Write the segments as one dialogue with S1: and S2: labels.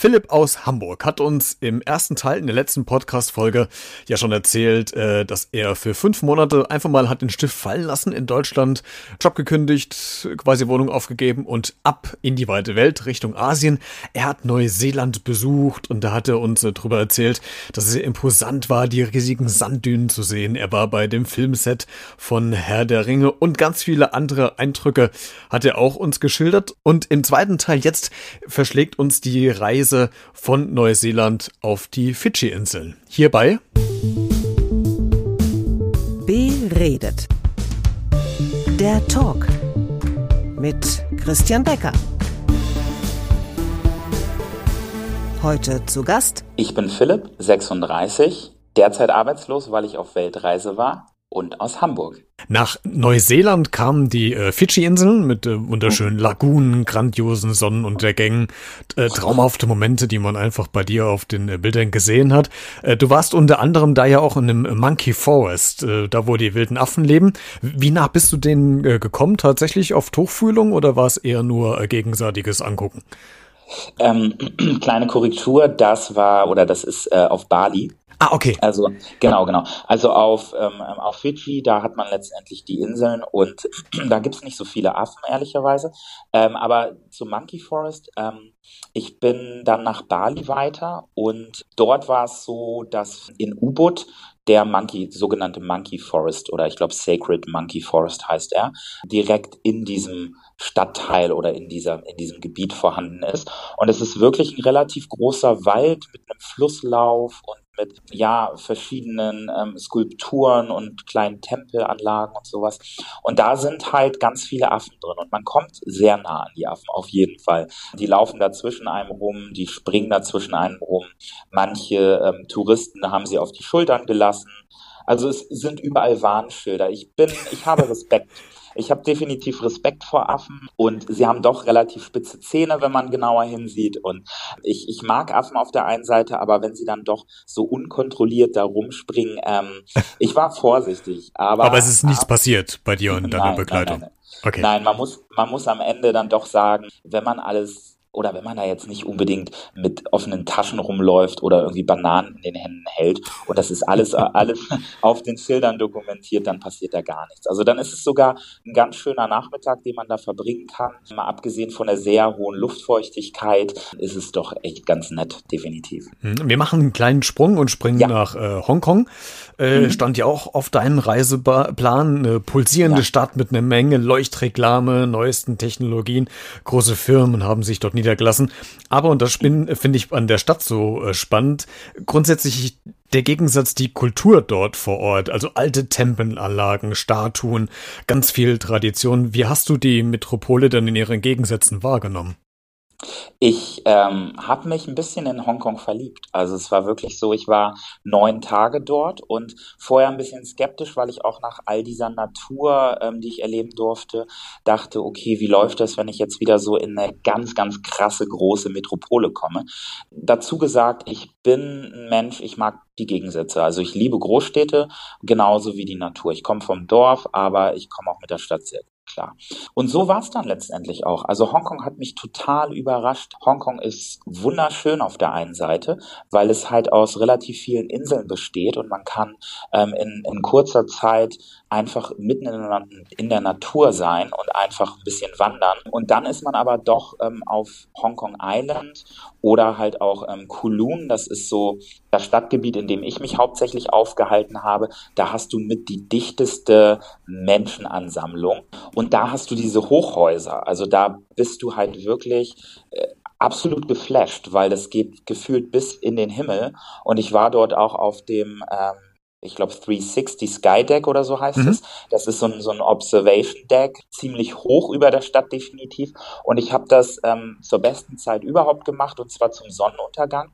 S1: Philipp aus Hamburg hat uns im ersten Teil in der letzten Podcast-Folge ja schon erzählt, äh, dass er für fünf Monate einfach mal hat den Stift fallen lassen in Deutschland, Job gekündigt, quasi Wohnung aufgegeben und ab in die weite Welt Richtung Asien. Er hat Neuseeland besucht und da hat er uns äh, darüber erzählt, dass es sehr imposant war, die riesigen Sanddünen zu sehen. Er war bei dem Filmset von Herr der Ringe und ganz viele andere Eindrücke hat er auch uns geschildert. Und im zweiten Teil jetzt verschlägt uns die Reise Reise von Neuseeland auf die Fidschi-Inseln. Hierbei
S2: Beredet. Der Talk mit Christian Becker. Heute zu Gast.
S3: Ich bin Philipp, 36, derzeit arbeitslos, weil ich auf Weltreise war und aus Hamburg.
S1: Nach Neuseeland kamen die äh, Fidschi-Inseln mit äh, wunderschönen Lagunen, grandiosen Sonnenuntergängen, äh, traumhafte Momente, die man einfach bei dir auf den äh, Bildern gesehen hat. Äh, du warst unter anderem da ja auch in einem Monkey Forest, äh, da wo die wilden Affen leben. Wie nah bist du denen äh, gekommen? Tatsächlich auf Tuchfühlung oder war es eher nur äh, gegenseitiges Angucken?
S3: Ähm, kleine Korrektur, das war oder das ist äh, auf Bali.
S1: Ah, okay.
S3: Also genau, genau. Also auf, ähm, auf Fidschi, da hat man letztendlich die Inseln und da gibt's nicht so viele Affen, ehrlicherweise. Ähm, aber zu Monkey Forest, ähm, ich bin dann nach Bali weiter und dort war es so, dass in Ubud der Monkey, sogenannte Monkey Forest oder ich glaube Sacred Monkey Forest heißt er, direkt in diesem Stadtteil oder in dieser, in diesem Gebiet vorhanden ist. Und es ist wirklich ein relativ großer Wald mit einem Flusslauf und mit ja verschiedenen ähm, Skulpturen und kleinen Tempelanlagen und sowas. Und da sind halt ganz viele Affen drin und man kommt sehr nah an die Affen auf jeden Fall. Die laufen da zwischen einem rum, die springen da zwischen einem rum. Manche ähm, Touristen haben sie auf die Schultern gelassen. Also es sind überall Warnschilder. Ich bin, ich habe Respekt ich habe definitiv Respekt vor Affen und sie haben doch relativ spitze Zähne, wenn man genauer hinsieht. Und ich, ich mag Affen auf der einen Seite, aber wenn sie dann doch so unkontrolliert da rumspringen, ähm, ich war vorsichtig. Aber,
S1: aber es ist nichts ab, passiert bei dir und deiner nein, Begleitung.
S3: Nein, nein, okay. nein, man muss, man muss am Ende dann doch sagen, wenn man alles oder wenn man da jetzt nicht unbedingt mit offenen Taschen rumläuft oder irgendwie Bananen in den Händen hält und das ist alles, alles auf den Schildern dokumentiert, dann passiert da gar nichts. Also dann ist es sogar ein ganz schöner Nachmittag, den man da verbringen kann. Mal abgesehen von der sehr hohen Luftfeuchtigkeit ist es doch echt ganz nett, definitiv.
S1: Hm, wir machen einen kleinen Sprung und springen ja. nach äh, Hongkong. Äh, mhm. Stand ja auch auf deinem Reiseplan. Eine pulsierende ja. Stadt mit einer Menge Leuchtreklame, neuesten Technologien. Große Firmen haben sich dort niedergelassen. Aber, und das finde ich an der Stadt so äh, spannend, grundsätzlich der Gegensatz die Kultur dort vor Ort, also alte Tempelanlagen, Statuen, ganz viel Tradition. Wie hast du die Metropole dann in ihren Gegensätzen wahrgenommen?
S3: Ich ähm, habe mich ein bisschen in Hongkong verliebt. Also es war wirklich so, ich war neun Tage dort und vorher ein bisschen skeptisch, weil ich auch nach all dieser Natur, ähm, die ich erleben durfte, dachte, okay, wie läuft das, wenn ich jetzt wieder so in eine ganz, ganz krasse große Metropole komme? Dazu gesagt, ich bin ein Mensch, ich mag die Gegensätze. Also ich liebe Großstädte genauso wie die Natur. Ich komme vom Dorf, aber ich komme auch mit der Stadt sehr gut klar. Und so war es dann letztendlich auch. Also Hongkong hat mich total überrascht. Hongkong ist wunderschön auf der einen Seite, weil es halt aus relativ vielen Inseln besteht und man kann ähm, in, in kurzer Zeit einfach mitten in, in, der Natur sein und einfach ein bisschen wandern. Und dann ist man aber doch ähm, auf Hongkong Island oder halt auch ähm, Kowloon, das ist so das Stadtgebiet, in dem ich mich hauptsächlich aufgehalten habe. Da hast du mit die dichteste Menschenansammlung und da hast du diese Hochhäuser. Also da bist du halt wirklich äh, absolut geflasht, weil das geht gefühlt bis in den Himmel. Und ich war dort auch auf dem ähm, ich glaube 360 Sky Deck oder so heißt mhm. es. Das ist so ein, so ein Observation Deck, ziemlich hoch über der Stadt definitiv. Und ich habe das ähm, zur besten Zeit überhaupt gemacht und zwar zum Sonnenuntergang.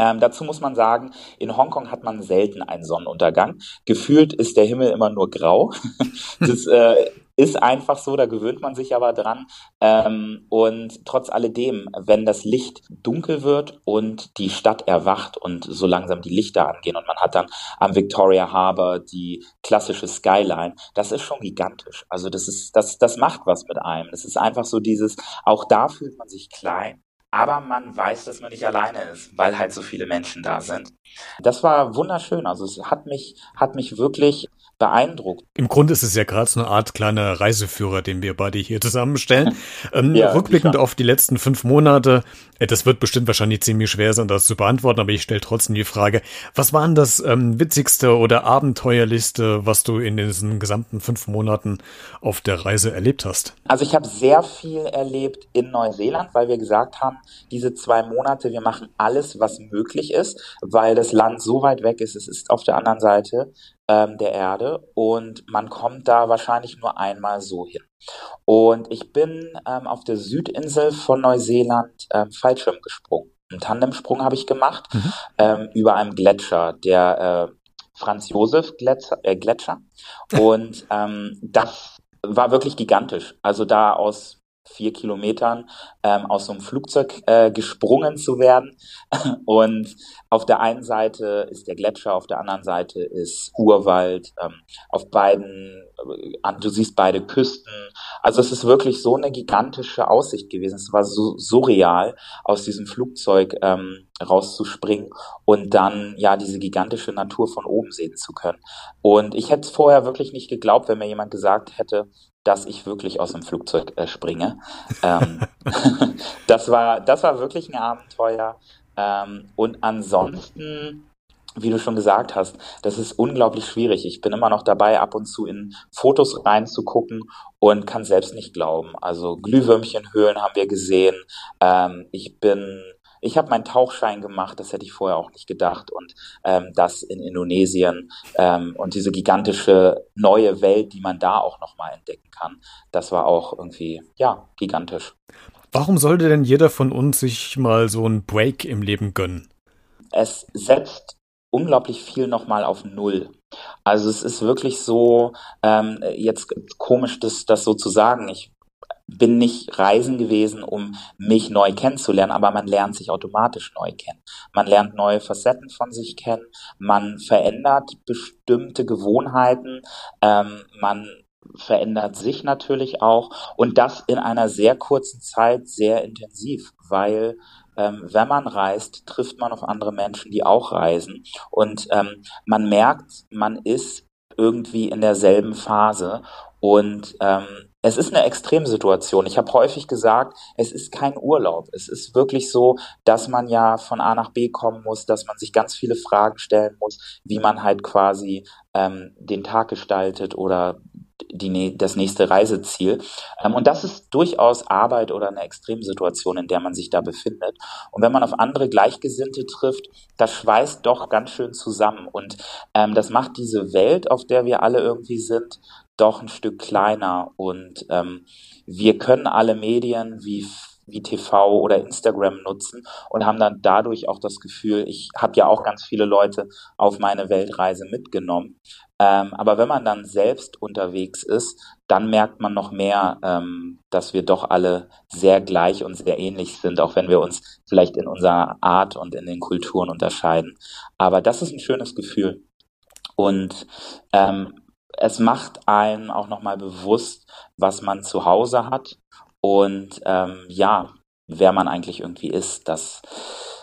S3: Ähm, dazu muss man sagen, in Hongkong hat man selten einen Sonnenuntergang. Gefühlt ist der Himmel immer nur grau. das äh, ist einfach so, da gewöhnt man sich aber dran. Ähm, und trotz alledem, wenn das Licht dunkel wird und die Stadt erwacht und so langsam die Lichter angehen und man hat dann am Victoria Harbour die klassische Skyline, das ist schon gigantisch. Also das ist, das, das macht was mit einem. Das ist einfach so dieses, auch da fühlt man sich klein aber man weiß, dass man nicht alleine ist, weil halt so viele Menschen da sind. Das war wunderschön. Also es hat mich, hat mich wirklich beeindruckt.
S1: Im Grunde ist es ja gerade so eine Art kleiner Reiseführer, den wir beide hier zusammenstellen. ähm, ja, rückblickend auf die letzten fünf Monate, äh, das wird bestimmt wahrscheinlich ziemlich schwer sein, das zu beantworten, aber ich stelle trotzdem die Frage, was war denn das ähm, witzigste oder abenteuerlichste, was du in diesen gesamten fünf Monaten auf der Reise erlebt hast?
S3: Also ich habe sehr viel erlebt in Neuseeland, weil wir gesagt haben, diese zwei Monate, wir machen alles, was möglich ist, weil das Land so weit weg ist, es ist auf der anderen Seite ähm, der Erde und man kommt da wahrscheinlich nur einmal so hin. Und ich bin ähm, auf der Südinsel von Neuseeland ähm, Fallschirm gesprungen. Einen Tandemsprung habe ich gemacht mhm. ähm, über einem Gletscher, der äh, Franz Josef Gletscher. Äh, Gletscher. Und ähm, das war wirklich gigantisch. Also da aus vier Kilometern ähm, aus so einem Flugzeug äh, gesprungen zu werden. Und auf der einen Seite ist der Gletscher, auf der anderen Seite ist Urwald. Ähm, auf beiden, du siehst beide Küsten. Also es ist wirklich so eine gigantische Aussicht gewesen. Es war so surreal, aus diesem Flugzeug ähm, rauszuspringen und dann ja diese gigantische Natur von oben sehen zu können. Und ich hätte es vorher wirklich nicht geglaubt, wenn mir jemand gesagt hätte, dass ich wirklich aus dem Flugzeug äh, springe. Ähm, das war, das war wirklich ein Abenteuer. Ähm, und ansonsten, wie du schon gesagt hast, das ist unglaublich schwierig. Ich bin immer noch dabei, ab und zu in Fotos reinzugucken und kann selbst nicht glauben. Also Glühwürmchenhöhlen haben wir gesehen. Ähm, ich bin ich habe meinen Tauchschein gemacht, das hätte ich vorher auch nicht gedacht. Und ähm, das in Indonesien ähm, und diese gigantische neue Welt, die man da auch nochmal entdecken kann, das war auch irgendwie, ja, gigantisch.
S1: Warum sollte denn jeder von uns sich mal so einen Break im Leben gönnen?
S3: Es setzt unglaublich viel nochmal auf Null. Also es ist wirklich so, ähm, jetzt komisch, das, das so zu sagen. Ich bin nicht reisen gewesen, um mich neu kennenzulernen, aber man lernt sich automatisch neu kennen. Man lernt neue Facetten von sich kennen, man verändert bestimmte Gewohnheiten, ähm, man verändert sich natürlich auch und das in einer sehr kurzen Zeit sehr intensiv, weil ähm, wenn man reist, trifft man auf andere Menschen, die auch reisen und ähm, man merkt, man ist irgendwie in derselben Phase und ähm, es ist eine Extremsituation. Ich habe häufig gesagt, es ist kein Urlaub. Es ist wirklich so, dass man ja von A nach B kommen muss, dass man sich ganz viele Fragen stellen muss, wie man halt quasi ähm, den Tag gestaltet oder die, das nächste Reiseziel. Ähm, und das ist durchaus Arbeit oder eine Extremsituation, in der man sich da befindet. Und wenn man auf andere Gleichgesinnte trifft, das schweißt doch ganz schön zusammen. Und ähm, das macht diese Welt, auf der wir alle irgendwie sind, doch ein Stück kleiner und ähm, wir können alle Medien wie wie TV oder Instagram nutzen und haben dann dadurch auch das Gefühl, ich habe ja auch ganz viele Leute auf meine Weltreise mitgenommen. Ähm, aber wenn man dann selbst unterwegs ist, dann merkt man noch mehr, ähm, dass wir doch alle sehr gleich und sehr ähnlich sind, auch wenn wir uns vielleicht in unserer Art und in den Kulturen unterscheiden. Aber das ist ein schönes Gefühl. Und ähm, es macht einem auch nochmal bewusst, was man zu Hause hat und ähm, ja, wer man eigentlich irgendwie ist. Das,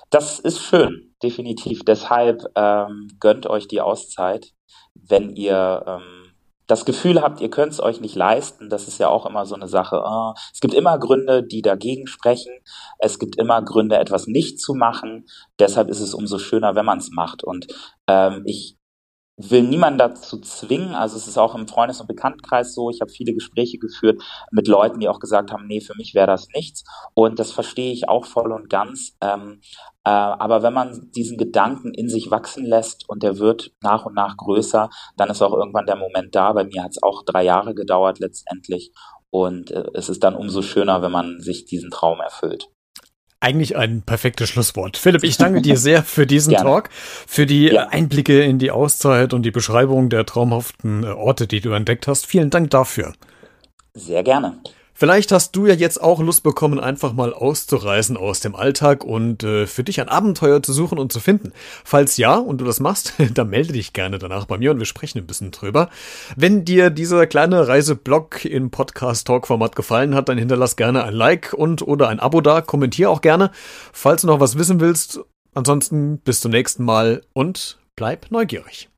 S3: das ist schön, definitiv. Deshalb ähm, gönnt euch die Auszeit, wenn ihr ähm, das Gefühl habt, ihr könnt es euch nicht leisten, das ist ja auch immer so eine Sache. Oh, es gibt immer Gründe, die dagegen sprechen. Es gibt immer Gründe, etwas nicht zu machen. Deshalb ist es umso schöner, wenn man es macht. Und ähm, ich will niemanden dazu zwingen. Also es ist auch im Freundes- und Bekanntenkreis so. Ich habe viele Gespräche geführt mit Leuten, die auch gesagt haben, nee, für mich wäre das nichts. Und das verstehe ich auch voll und ganz. Ähm, äh, aber wenn man diesen Gedanken in sich wachsen lässt und der wird nach und nach größer, dann ist auch irgendwann der Moment da. Bei mir hat es auch drei Jahre gedauert letztendlich. Und äh, es ist dann umso schöner, wenn man sich diesen Traum erfüllt.
S1: Eigentlich ein perfektes Schlusswort. Philipp, ich danke dir sehr für diesen Talk, für die ja. Einblicke in die Auszeit und die Beschreibung der traumhaften Orte, die du entdeckt hast. Vielen Dank dafür.
S3: Sehr gerne.
S1: Vielleicht hast du ja jetzt auch Lust bekommen, einfach mal auszureisen aus dem Alltag und äh, für dich ein Abenteuer zu suchen und zu finden. Falls ja und du das machst, dann melde dich gerne danach bei mir und wir sprechen ein bisschen drüber. Wenn dir dieser kleine Reiseblog im Podcast-Talk-Format gefallen hat, dann hinterlass gerne ein Like und oder ein Abo da, kommentier auch gerne, falls du noch was wissen willst. Ansonsten bis zum nächsten Mal und bleib neugierig.